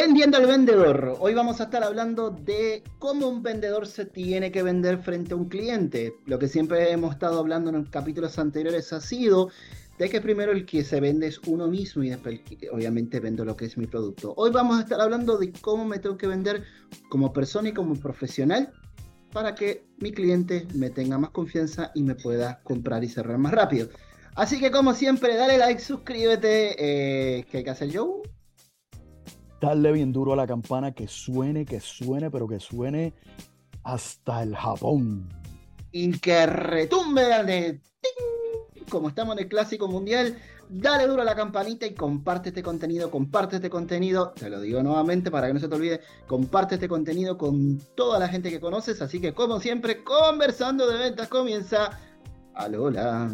Vendiendo al vendedor. Hoy vamos a estar hablando de cómo un vendedor se tiene que vender frente a un cliente. Lo que siempre hemos estado hablando en capítulos anteriores ha sido de que primero el que se vende es uno mismo y después obviamente vendo lo que es mi producto. Hoy vamos a estar hablando de cómo me tengo que vender como persona y como profesional para que mi cliente me tenga más confianza y me pueda comprar y cerrar más rápido. Así que como siempre, dale like, suscríbete. Eh, ¿Qué hay que hacer, Joe? Darle bien duro a la campana, que suene, que suene, pero que suene hasta el Japón. Y que retumbe de como estamos en el clásico mundial, dale duro a la campanita y comparte este contenido, comparte este contenido, te lo digo nuevamente para que no se te olvide, comparte este contenido con toda la gente que conoces, así que como siempre, conversando de ventas comienza Alola.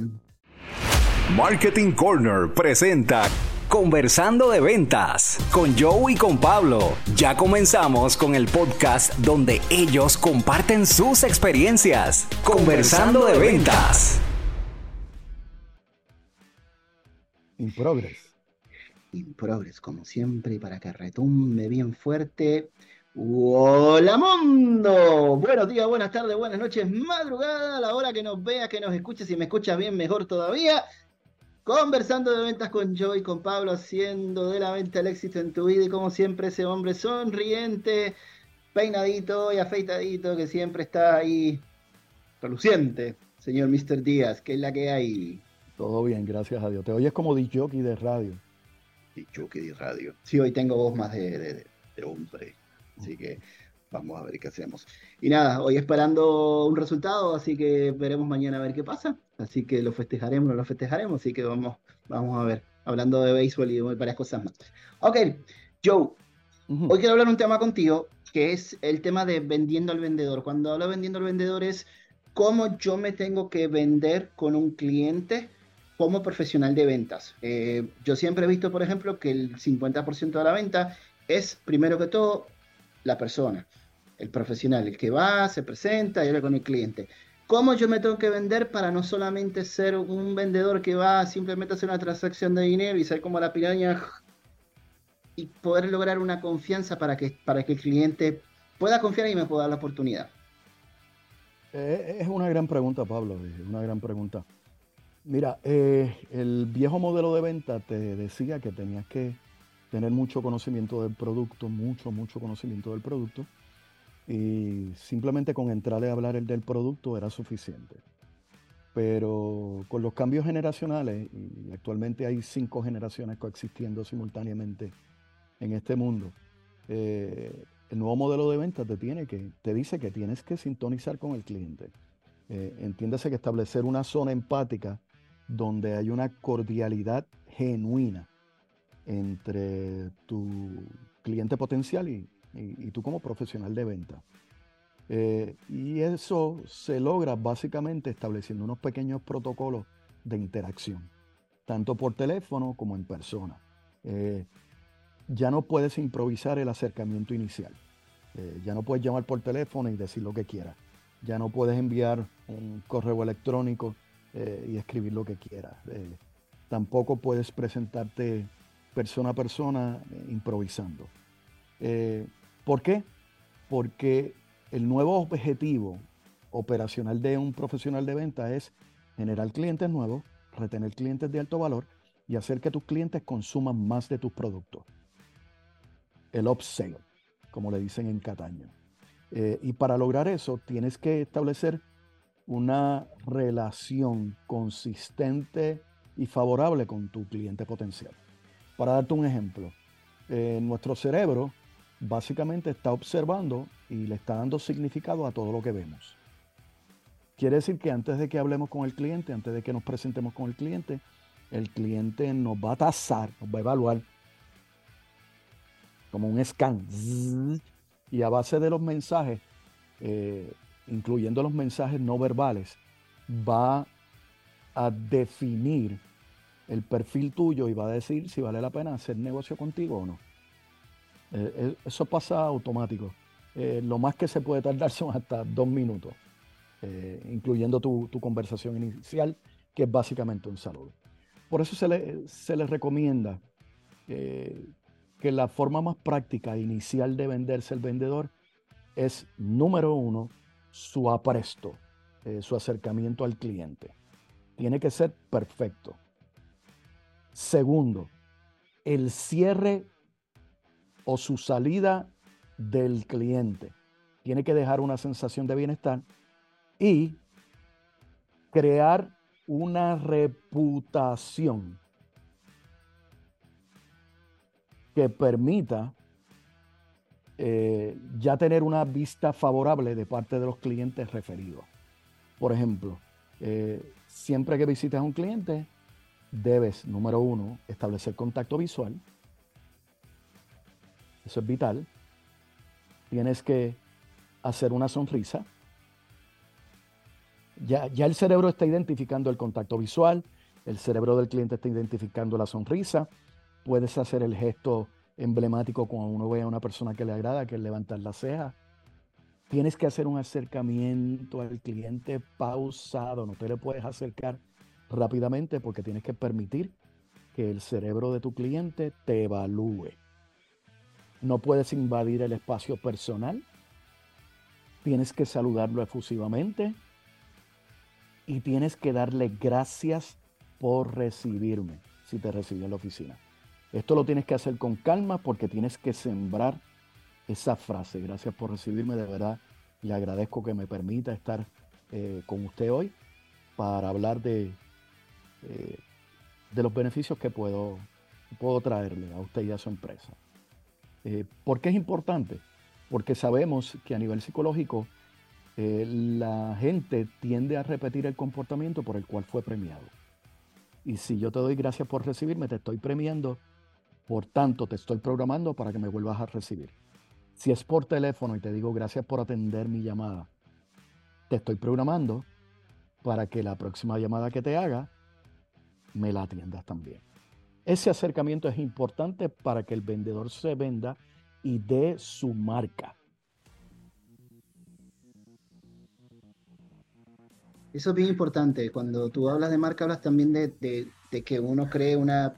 Marketing Corner presenta Conversando de Ventas con Joe y con Pablo. Ya comenzamos con el podcast donde ellos comparten sus experiencias. Conversando de Ventas. In progress. In progress, como siempre, y para que retumbe bien fuerte. Hola mundo, buenos días, buenas tardes, buenas noches, madrugada, a la hora que nos veas, que nos escuches, si me escuchas bien, mejor todavía. Conversando de ventas con Joy, con Pablo, haciendo de la venta el éxito en tu vida y como siempre ese hombre sonriente, peinadito y afeitadito que siempre está ahí reluciente, señor Mr. Díaz, que es la que hay. Todo bien, gracias a Dios. Te oyes como DJ de radio. DJ de radio. Sí, hoy tengo voz más de, de hombre, así que vamos a ver qué hacemos. Y nada, hoy esperando un resultado, así que veremos mañana a ver qué pasa. Así que lo festejaremos, lo festejaremos, así que vamos, vamos a ver, hablando de béisbol y de varias cosas más. Ok, Joe, hoy quiero hablar un tema contigo, que es el tema de vendiendo al vendedor. Cuando hablo de vendiendo al vendedor es cómo yo me tengo que vender con un cliente como profesional de ventas. Eh, yo siempre he visto, por ejemplo, que el 50% de la venta es, primero que todo, la persona, el profesional, el que va, se presenta y habla con el cliente. ¿Cómo yo me tengo que vender para no solamente ser un vendedor que va simplemente a hacer una transacción de dinero y ser como la piraña y poder lograr una confianza para que, para que el cliente pueda confiar y me pueda dar la oportunidad? Eh, es una gran pregunta, Pablo, una gran pregunta. Mira, eh, el viejo modelo de venta te decía que tenías que tener mucho conocimiento del producto, mucho, mucho conocimiento del producto. Y simplemente con entrarle a hablar el del producto era suficiente. Pero con los cambios generacionales, y actualmente hay cinco generaciones coexistiendo simultáneamente en este mundo, eh, el nuevo modelo de venta te, tiene que, te dice que tienes que sintonizar con el cliente. Eh, entiéndase que establecer una zona empática donde hay una cordialidad genuina entre tu cliente potencial y, tú como profesional de venta. Eh, y eso se logra básicamente estableciendo unos pequeños protocolos de interacción, tanto por teléfono como en persona. Eh, ya no puedes improvisar el acercamiento inicial. Eh, ya no puedes llamar por teléfono y decir lo que quieras. Ya no puedes enviar un correo electrónico y escribir lo que quieras. tampoco puedes presentarte persona a persona improvisando. ¿Por qué? Porque el nuevo objetivo operacional de un profesional de venta es generar clientes nuevos, retener clientes de alto valor y hacer que tus clientes consuman más de tus productos. El upsell, como le dicen en Cataño. Eh, y para lograr eso tienes que establecer una relación consistente y favorable con tu cliente potencial. Para darte un ejemplo, eh, nuestro cerebro básicamente está observando y le está dando significado a todo lo que vemos. Quiere decir que antes de que hablemos con el cliente, antes de que nos presentemos con el cliente, el cliente nos va a tasar, nos va a evaluar como un scan. Y a base de los mensajes, eh, incluyendo los mensajes no verbales, va a definir el perfil tuyo y va a decir si vale la pena hacer negocio contigo o no. Eh, eh, eso pasa automático. Eh, lo más que se puede tardar son hasta dos minutos, incluyendo tu, conversación inicial, que es básicamente un saludo. Por eso se le, se recomienda que la forma más práctica inicial de venderse el vendedor es, número uno, su apresto, su acercamiento al cliente. Tiene que ser perfecto. Segundo, el cierre o su salida del cliente. Tiene que dejar una sensación de bienestar y crear una reputación que permita eh, ya tener una vista favorable de parte de los clientes referidos. Por ejemplo, eh, siempre que visitas a un cliente, debes, número uno, establecer contacto visual. Eso es vital. Tienes que hacer una sonrisa. Ya, ya el cerebro está identificando el contacto visual, el cerebro del cliente está identificando la sonrisa. Puedes hacer el gesto emblemático cuando uno ve a una persona que le agrada, que es levantar la ceja. Tienes que hacer un acercamiento al cliente pausado, no te le puedes acercar rápidamente porque tienes que permitir que el cerebro de tu cliente te evalúe. No puedes invadir el espacio personal. Tienes que saludarlo efusivamente y tienes que darle gracias por recibirme si te recibió en la oficina. Esto lo tienes que hacer con calma porque tienes que sembrar esa frase. Gracias por recibirme, de verdad. Le agradezco que me permita estar eh, con usted hoy para hablar de, eh, de los beneficios que puedo, puedo traerle a usted y a su empresa. Eh, ¿Por qué es importante? Porque sabemos que a nivel psicológico la gente tiende a repetir el comportamiento por el cual fue premiado. Y si yo te doy gracias por recibirme, te estoy premiando por tanto, te estoy programando para que me vuelvas a recibir. Si es por teléfono y te digo gracias por atender mi llamada, te estoy programando para que la próxima llamada que te haga, me la atiendas también. Ese acercamiento es importante para que el vendedor se venda y dé su marca. Eso es bien importante. Cuando tú hablas de marca, hablas también de, de que uno cree una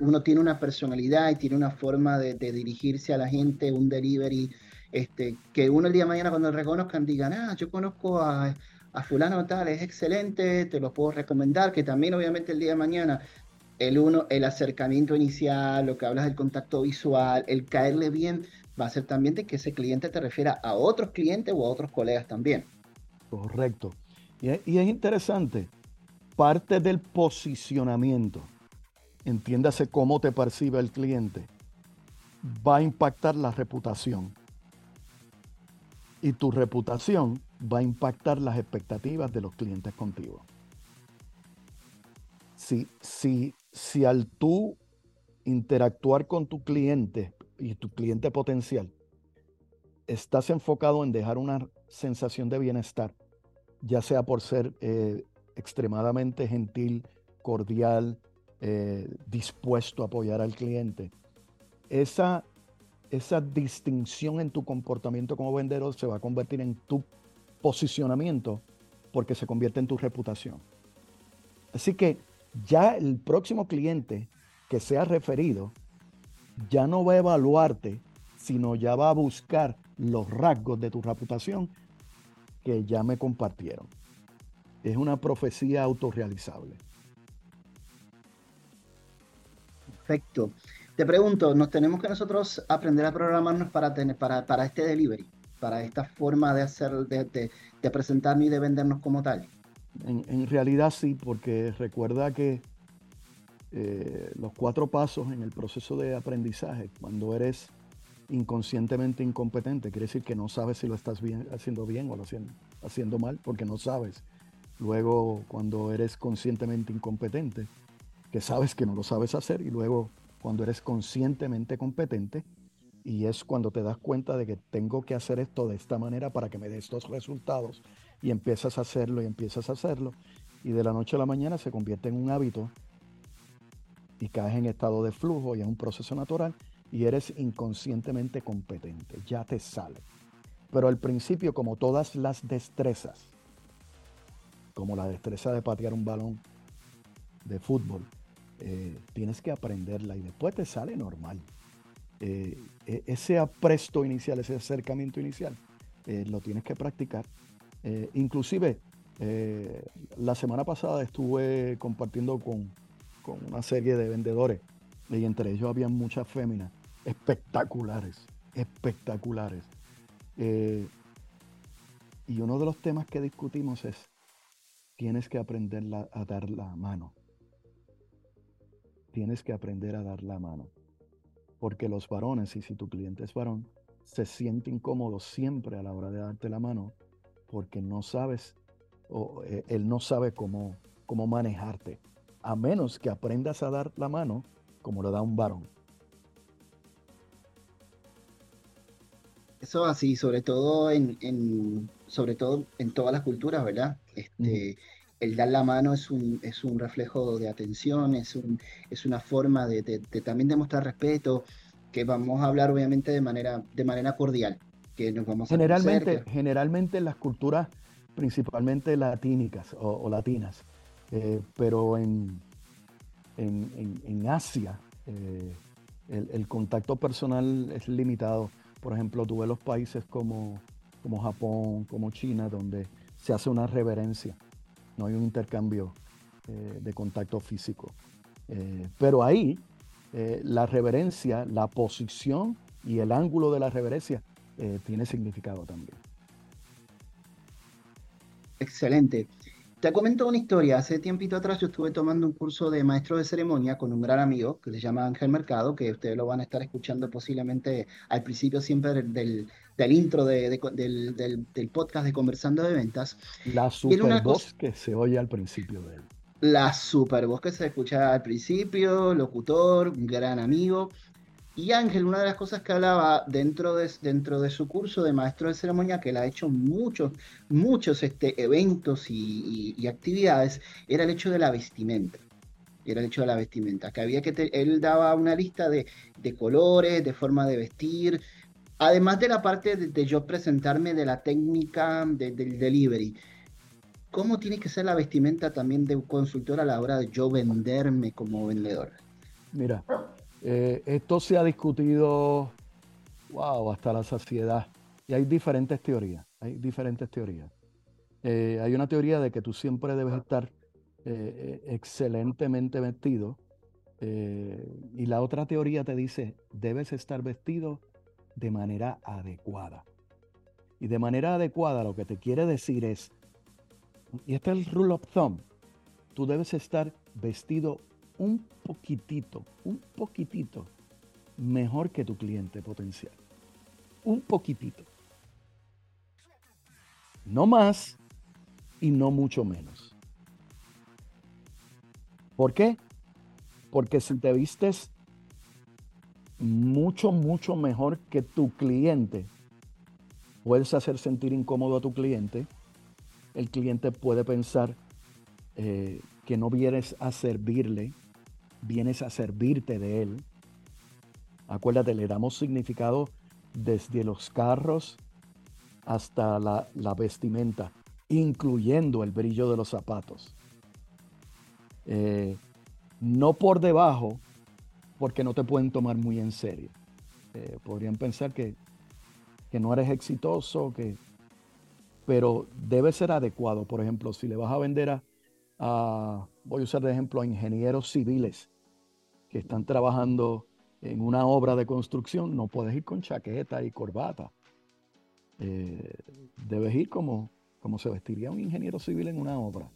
uno tiene una personalidad y tiene una forma de, dirigirse a la gente, un delivery, este, que uno el día de mañana cuando lo reconozcan digan, ah, yo conozco a, fulano tal, es excelente, te lo puedo recomendar, que también obviamente el día de mañana el uno, el acercamiento inicial, lo que hablas del contacto visual, el caerle bien, va a ser también de que ese cliente te refiera a otros clientes o a otros colegas también. Correcto. y es interesante, parte del posicionamiento entiéndase cómo te percibe el cliente, va a impactar la reputación. Y tu reputación va a impactar las expectativas de los clientes contigo. Si, si, si al tú interactuar con tu cliente y tu cliente potencial, estás enfocado en dejar una sensación de bienestar, ya sea por ser eh, extremadamente gentil, cordial, eh, dispuesto a apoyar al cliente. Esa, esa distinción en tu comportamiento como vendedor se va a convertir en tu posicionamiento porque se convierte en tu reputación. Así que ya el próximo cliente que sea referido ya no va a evaluarte, sino ya va a buscar los rasgos de tu reputación que ya me compartieron. Es una profecía autorrealizable. Perfecto. Te pregunto, ¿nos tenemos que nosotros aprender a programarnos para, tener, para, para este delivery? Para esta forma de hacer, de, de, presentarnos y de vendernos como tal. En, realidad sí, porque recuerda que eh, los cuatro pasos en el proceso de aprendizaje, cuando eres inconscientemente incompetente, quiere decir que no sabes si lo estás haciendo bien o lo haciendo mal, porque no sabes. Luego, cuando eres conscientemente incompetente, que sabes que no lo sabes hacer y luego cuando eres conscientemente competente y es cuando te das cuenta de que tengo que hacer esto de esta manera para que me dé estos resultados y empiezas a hacerlo y empiezas a hacerlo y de la noche a la mañana se convierte en un hábito y caes en estado de flujo y es un proceso natural y eres inconscientemente competente, ya te sale. Pero al principio, como todas las destrezas, como la destreza de patear un balón de fútbol, eh, tienes que aprenderla y después te sale normal. E, ese apresto inicial, ese acercamiento inicial, lo tienes que practicar. inclusive, la semana pasada estuve compartiendo con, con una serie de vendedores y entre ellos había muchas féminas espectaculares, espectaculares. Eh, y uno de los temas que discutimos es, tienes que aprender a dar la mano. Tienes que aprender a dar la mano. Porque los varones, y si tu cliente es varón, se siente incómodo siempre a la hora de darte la mano porque no sabes, o eh, él no sabe cómo, cómo manejarte, a menos que aprendas a dar la mano como lo da un varón. Eso así, sobre todo en, sobre todo en todas las culturas, ¿verdad? Este, El dar la mano es un, es un reflejo de atención, es, un, es una forma de, también demostrar respeto, que vamos a hablar obviamente de manera, de manera cordial, que nos vamos generalmente, Generalmente en las culturas principalmente latínicas o, latinas, eh, pero en, en, Asia eh, el, contacto personal es limitado. Por ejemplo, tú ves los países como, como Japón, como China, donde se hace una reverencia, no hay un intercambio eh, de contacto físico. Eh, pero ahí la reverencia, la posición y el ángulo de la reverencia tiene significado también. Excelente. Te comento una historia. Hace tiempito atrás yo estuve tomando un curso de maestro de ceremonia con un gran amigo que se llama Ángel Mercado, que ustedes lo van a estar escuchando posiblemente al principio siempre del, intro del, podcast de Conversando de Ventas. La super voz que se oye al principio de él. La super voz que se escucha al principio, locutor, un gran amigo. Y Ángel, una de las cosas que hablaba dentro de, dentro de su curso de maestro de ceremonia, que él ha hecho muchos, muchos este, eventos y, actividades, era el hecho de la vestimenta. Era el hecho de la vestimenta, que había que, él daba una lista de, colores, de forma de vestir, además de la parte de, yo presentarme de la técnica del delivery. ¿Cómo tiene que ser la vestimenta también de un consultor a la hora de yo venderme como vendedor? Mira, eh, esto se ha discutido, hasta la saciedad. Y hay diferentes teorías, hay diferentes teorías. Eh, hay una teoría de que tú siempre debes estar eh, excelentemente vestido. y la otra teoría te dice, debes estar vestido de manera adecuada. Y de manera adecuada lo que te quiere decir es, y este es el rule of thumb, tú debes estar vestido un poquitito, un poquitito mejor que tu cliente potencial. Un poquitito. No más y no mucho menos. ¿Por qué? Porque si te vistes mucho, mucho mejor que tu cliente, puedes hacer sentir incómodo a tu cliente. El cliente puede pensar eh, que no vienes a servirle, vienes a servirte de Él. Acuérdate, le damos significado desde los carros hasta la, vestimenta, incluyendo el brillo de los zapatos. Eh, no por debajo, porque no te pueden tomar muy en serio. Eh, podrían pensar que, que, no eres exitoso, que, pero debe ser adecuado. Por ejemplo, si le vas a vender a voy a usar de ejemplo a ingenieros civiles que están trabajando en una obra de construcción, no puedes ir con chaqueta y corbata. Eh, debes ir como, como se vestiría un ingeniero civil en una obra.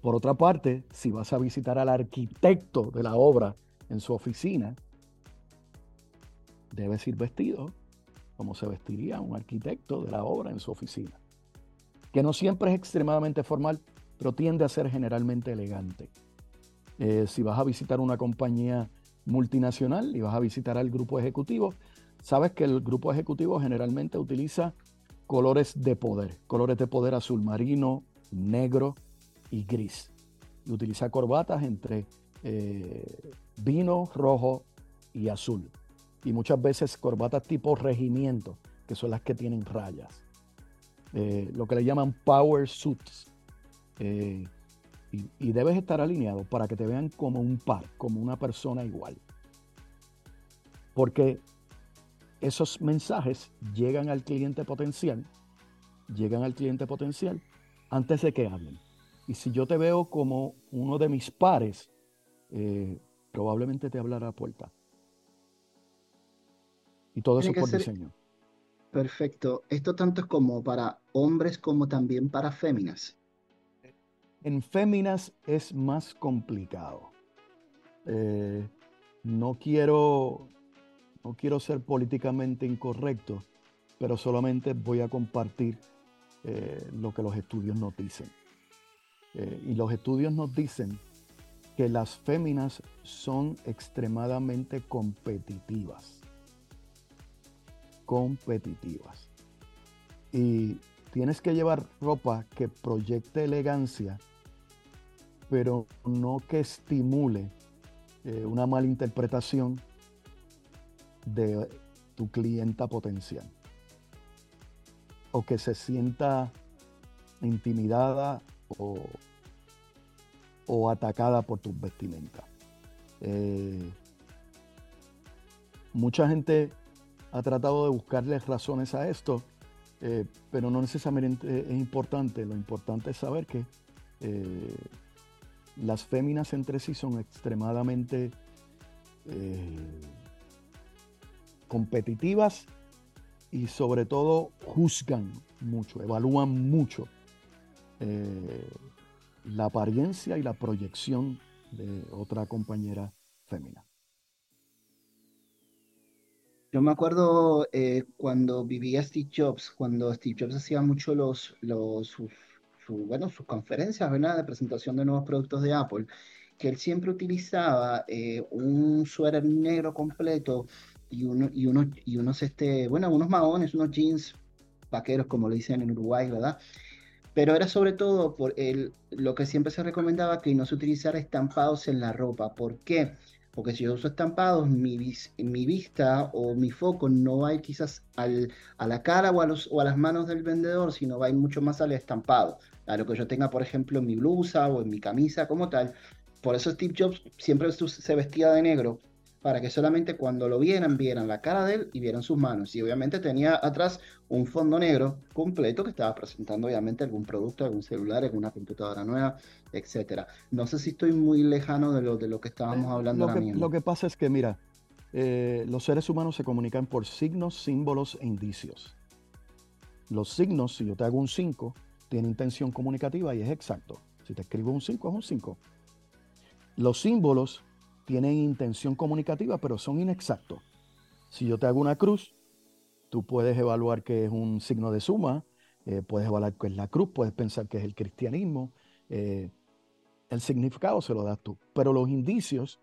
Por otra parte, si vas a visitar al arquitecto de la obra en su oficina, debes ir vestido como se vestiría un arquitecto de la obra en su oficina. Que no siempre es extremadamente formal, pero tiende a ser generalmente elegante. Eh, si vas a visitar una compañía multinacional y vas a visitar al grupo ejecutivo, sabes que el grupo ejecutivo generalmente utiliza colores de poder, colores de poder azul marino, negro y gris. Y utiliza corbatas entre eh, vino, rojo y azul. Y muchas veces corbatas tipo regimiento, que son las que tienen rayas. Eh, lo que le llaman power suits y, debes estar alineado para que te vean como un par, como una persona igual. Porque esos mensajes llegan al cliente potencial, llegan al cliente potencial antes de que hablen. Y si yo te veo como uno de mis pares, eh, probablemente te hablará a puerta. Y todo eso por diseño. Perfecto. Esto tanto es como para hombres como también para féminas. En féminas es más complicado. Eh, no quiero no quiero ser políticamente incorrecto, pero solamente voy a compartir eh, lo que los estudios nos dicen. Eh, y los estudios nos dicen que las féminas son extremadamente competitivas. Competitivas. Y tienes que llevar ropa que proyecte elegancia, pero no que estimule eh, una mala interpretación de tu clienta potencial. O que se sienta intimidada o, atacada por tus vestimentas. Eh, mucha gente ha tratado de buscarle razones a esto, eh, pero no necesariamente es importante. Lo importante es saber que las féminas entre sí son extremadamente competitivas y sobre todo juzgan mucho, evalúan mucho eh, la apariencia y la proyección de otra compañera fémina. Yo me acuerdo eh, cuando vivía Steve Jobs, cuando Steve Jobs hacía mucho los, los bueno, sus conferencias ¿verdad? de presentación de nuevos productos de Apple, que él siempre utilizaba eh, un suéter negro completo y, uno, y, unos, y unos, este, bueno, unos maones, unos jeans vaqueros, como le dicen en Uruguay, ¿verdad? Pero era sobre todo por el, lo que siempre se recomendaba que no se utilizara estampados en la ropa. ¿Por qué? Porque si yo uso estampados, mi, mi vista o mi foco no va a ir quizás al, a la cara o a, los, o a las manos del vendedor, sino va a ir mucho más al estampado. A lo que yo tenga, por ejemplo, en mi blusa o en mi camisa como tal. Por eso Steve Jobs siempre se vestía de negro, para que solamente cuando lo vieran, vieran la cara de él y vieran sus manos. Y obviamente tenía atrás un fondo negro completo que estaba presentando obviamente algún producto, algún celular, alguna computadora nueva, etcétera. No sé si estoy muy lejano de lo, de lo que estábamos eh, hablando lo que, Lo que pasa es que, mira, eh, los seres humanos se comunican por signos, símbolos e indicios. Los signos, si yo te hago un 5, tiene intención comunicativa y es exacto. Si te escribo un 5, es un 5. Los símbolos tienen intención comunicativa, pero son inexactos. Si yo te hago una cruz, tú puedes evaluar que es un signo de suma, eh, puedes evaluar que es la cruz, puedes pensar que es el cristianismo. Eh, el significado se lo das tú. Pero los indicios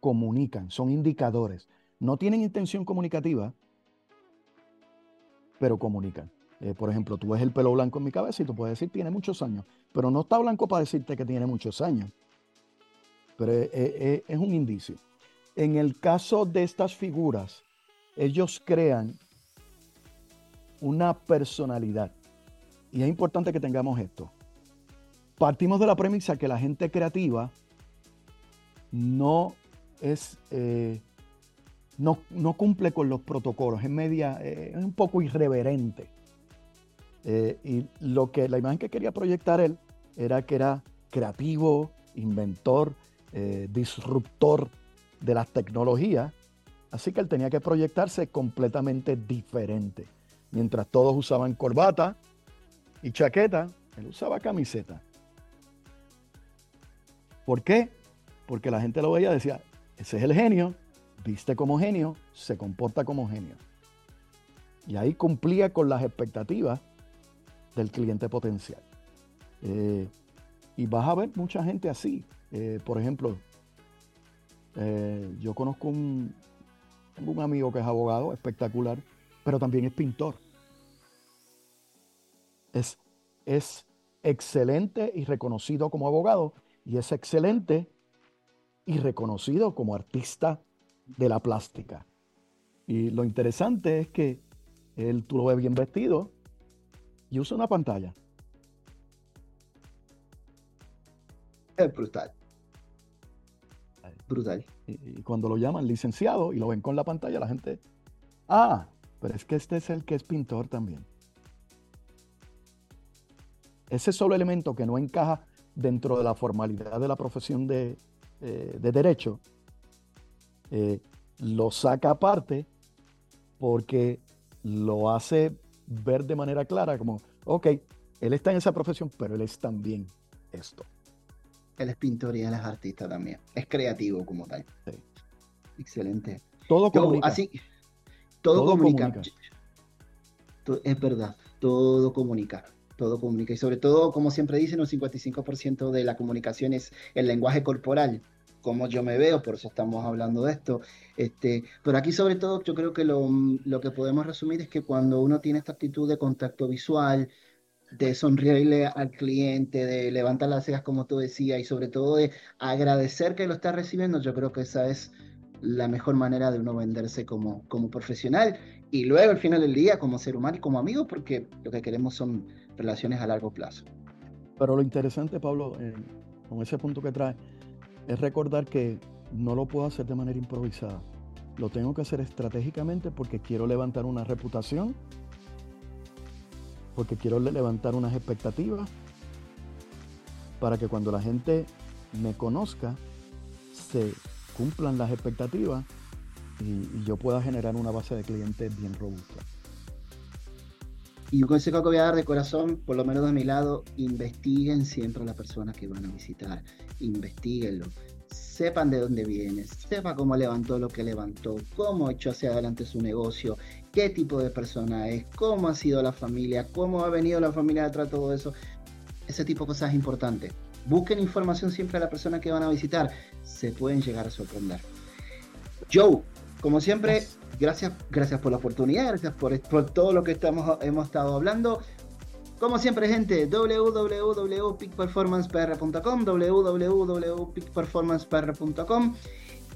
comunican, son indicadores. No tienen intención comunicativa, pero comunican. Eh, por ejemplo, tú ves el pelo blanco en mi cabeza y tú puedes decir tiene muchos años, pero no está blanco para decirte que tiene muchos años pero es, un indicio. En el caso de estas figuras, ellos crean una personalidad. Y es importante que tengamos esto. Partimos de la premisa que la gente creativa no es, eh, no, cumple con los protocolos, es media, eh, es un poco irreverente. Eh, y lo que la imagen que quería proyectar él era que era creativo, inventor, eh, disruptor de las tecnologías, así que él tenía que proyectarse completamente diferente. Mientras todos usaban corbata y chaqueta, él usaba camiseta. ¿Por qué? Porque la gente lo veía y decía, ese es el genio, viste como genio, se comporta como genio. Y ahí cumplía con las expectativas del cliente potencial. Eh, y vas a ver mucha gente así. Eh, por ejemplo, eh, yo conozco un, un amigo que es abogado, espectacular, pero también es pintor. Es, es excelente y reconocido como abogado y es excelente y reconocido como artista de la plástica. Y lo interesante es que él, tú lo ves bien vestido y usa una pantalla. Es brutal. Brutal. Y, cuando lo llaman licenciado y lo ven con la pantalla, la gente, ah, pero es que este es el que es pintor también. Ese solo elemento que no encaja dentro de la formalidad de la profesión de, eh, derecho, eh, lo saca aparte porque lo hace ver de manera clara como, ok, él está en esa profesión, pero él es también esto. Él es pintor y él es artista también. Es creativo como tal. Excelente. Todo comunica. así, todo, comunica. Es verdad, todo comunica. Todo comunica. Y sobre todo, como siempre dicen, un 55% de la comunicación es el lenguaje corporal cómo yo me veo, por eso estamos hablando de esto. Este, pero aquí sobre todo yo creo que lo, lo, que podemos resumir es que cuando uno tiene esta actitud de contacto visual, de sonreírle al cliente, de levantar las cejas como tú decías y sobre todo de agradecer que lo está recibiendo, yo creo que esa es la mejor manera de uno venderse como, como profesional y luego al final del día como ser humano y como amigo porque lo que queremos son relaciones a largo plazo. Pero lo interesante, Pablo, eh, con ese punto que trae, es recordar que no lo puedo hacer de manera improvisada. Lo tengo que hacer estratégicamente porque quiero levantar una reputación, porque quiero levantar unas expectativas, para que cuando la gente me conozca, se cumplan las expectativas y, yo pueda generar una base de clientes bien robusta. Y un consejo que voy a dar de corazón, por lo menos de mi lado, investiguen siempre a las personas que van a visitar. Investíguenlo. Sepan de dónde viene, sepa cómo levantó lo que levantó, cómo echó hacia adelante su negocio, qué tipo de persona es, cómo ha sido la familia, cómo ha venido la familia detrás de todo eso. Ese tipo de cosas es importante. Busquen información siempre a la persona que van a visitar. Se pueden llegar a sorprender. Joe, como siempre, gracias, gracias por la oportunidad, gracias por, por todo lo que estamos, hemos estado hablando. Como siempre, gente, www.peakperformancepr.com, www.peakperformancepr.com.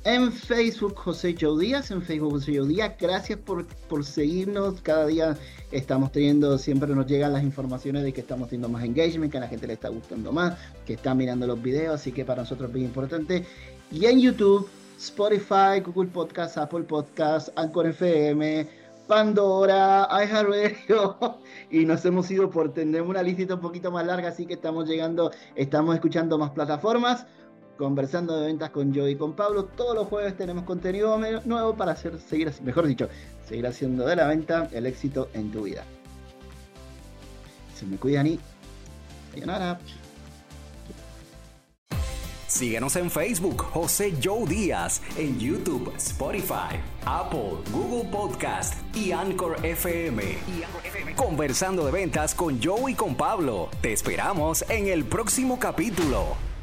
En Facebook, José Joe Díaz, en Facebook, José Díaz. Gracias por, por seguirnos. Cada día estamos teniendo, siempre nos llegan las informaciones de que estamos teniendo más engagement, que a la gente le está gustando más, que está mirando los videos, así que para nosotros es muy importante. Y en YouTube, Spotify, Google Podcast, Apple Podcast, Anchor FM, Pandora, iHeartRadio y nos hemos ido por tener una lista un poquito más larga, así que estamos llegando, estamos escuchando más plataformas, conversando de ventas con yo y con Pablo. Todos los jueves tenemos contenido nuevo para hacer, seguir, mejor dicho, seguir haciendo de la venta el éxito en tu vida. Se me cuidan y sayonara. Síguenos en Facebook, José Joe Díaz, en YouTube, Spotify, Apple, Google Podcast y Anchor FM. Conversando de ventas con Joe y con Pablo. Te esperamos en el próximo capítulo.